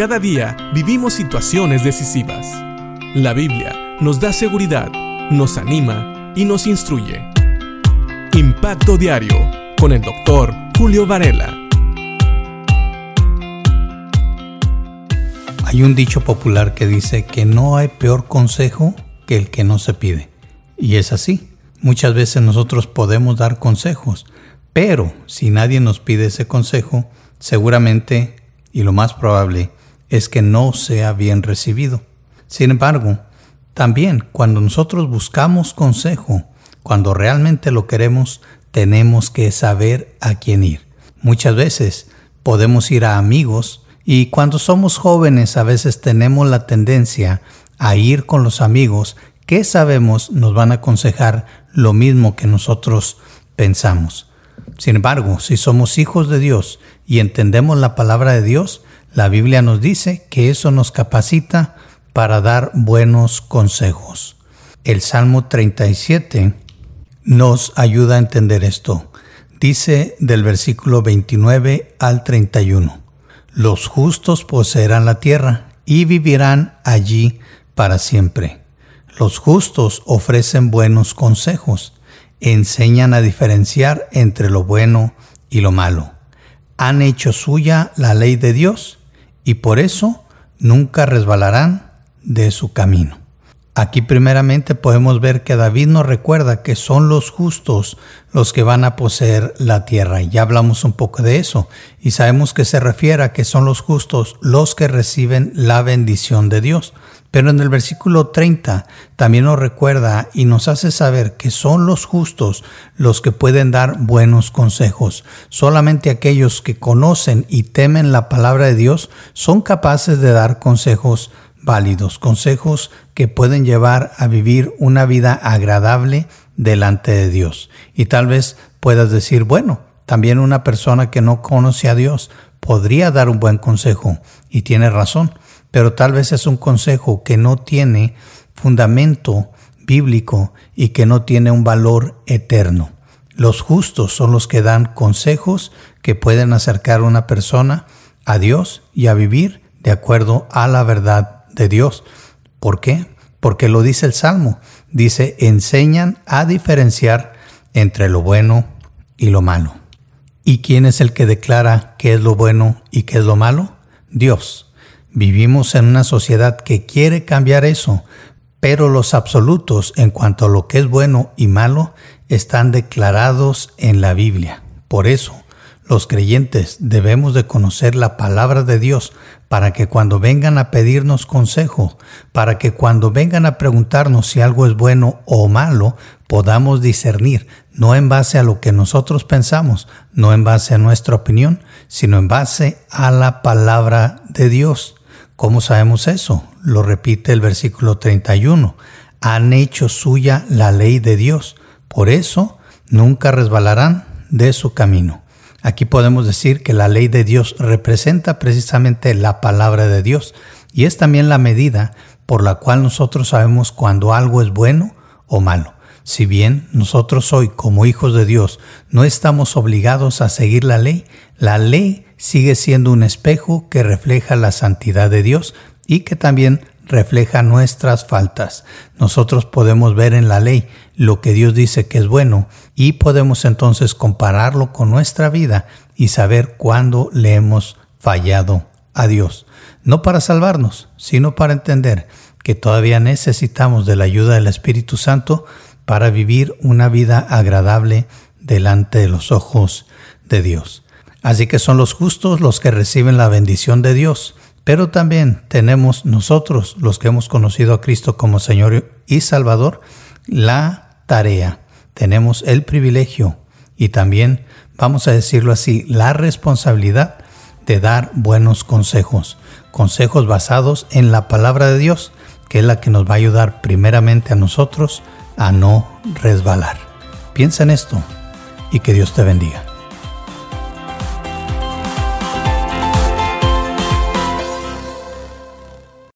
Cada día vivimos situaciones decisivas. La Biblia nos da seguridad, nos anima y nos instruye. Impacto Diario con el doctor Julio Varela. Hay un dicho popular que dice que no hay peor consejo que el que no se pide. Y es así. Muchas veces nosotros podemos dar consejos, pero si nadie nos pide ese consejo, seguramente y lo más probable es que no sea bien recibido. Sin embargo, también cuando nosotros buscamos consejo, cuando realmente lo queremos, tenemos que saber a quién ir. Muchas veces podemos ir a amigos y cuando somos jóvenes a veces tenemos la tendencia a ir con los amigos que sabemos nos van a aconsejar lo mismo que nosotros pensamos. Sin embargo, si somos hijos de Dios y entendemos la palabra de Dios, la Biblia nos dice que eso nos capacita para dar buenos consejos. El Salmo 37 nos ayuda a entender esto. Dice del versículo 29 al 31, Los justos poseerán la tierra y vivirán allí para siempre. Los justos ofrecen buenos consejos, enseñan a diferenciar entre lo bueno y lo malo. Han hecho suya la ley de Dios y por eso nunca resbalarán de su camino. Aquí primeramente podemos ver que David nos recuerda que son los justos los que van a poseer la tierra. Ya hablamos un poco de eso. Y sabemos que se refiere a que son los justos los que reciben la bendición de Dios. Pero en el versículo 30 también nos recuerda y nos hace saber que son los justos los que pueden dar buenos consejos. Solamente aquellos que conocen y temen la palabra de Dios son capaces de dar consejos válidos, consejos que pueden llevar a vivir una vida agradable delante de Dios. Y tal vez puedas decir, bueno, también una persona que no conoce a Dios podría dar un buen consejo y tiene razón, pero tal vez es un consejo que no tiene fundamento bíblico y que no tiene un valor eterno. Los justos son los que dan consejos que pueden acercar a una persona a Dios y a vivir de acuerdo a la verdad de Dios. ¿Por qué? Porque lo dice el Salmo. Dice, enseñan a diferenciar entre lo bueno y lo malo. ¿Y quién es el que declara qué es lo bueno y qué es lo malo? Dios. Vivimos en una sociedad que quiere cambiar eso, pero los absolutos en cuanto a lo que es bueno y malo están declarados en la Biblia. Por eso, los creyentes debemos de conocer la palabra de Dios para que cuando vengan a pedirnos consejo, para que cuando vengan a preguntarnos si algo es bueno o malo, podamos discernir, no en base a lo que nosotros pensamos, no en base a nuestra opinión, sino en base a la palabra de Dios. ¿Cómo sabemos eso? Lo repite el versículo 31. Han hecho suya la ley de Dios, por eso nunca resbalarán de su camino. Aquí podemos decir que la ley de Dios representa precisamente la palabra de Dios y es también la medida por la cual nosotros sabemos cuando algo es bueno o malo. Si bien nosotros hoy como hijos de Dios no estamos obligados a seguir la ley, la ley sigue siendo un espejo que refleja la santidad de Dios y que también refleja nuestras faltas. Nosotros podemos ver en la ley lo que Dios dice que es bueno y podemos entonces compararlo con nuestra vida y saber cuándo le hemos fallado a Dios. No para salvarnos, sino para entender que todavía necesitamos de la ayuda del Espíritu Santo para vivir una vida agradable delante de los ojos de Dios. Así que son los justos los que reciben la bendición de Dios pero también tenemos nosotros, los que hemos conocido a Cristo como Señor y Salvador, la tarea, tenemos el privilegio y también, vamos a decirlo así, la responsabilidad de dar buenos consejos, consejos basados en la palabra de Dios, que es la que nos va a ayudar primeramente a nosotros a no resbalar. Piensa en esto y que Dios te bendiga.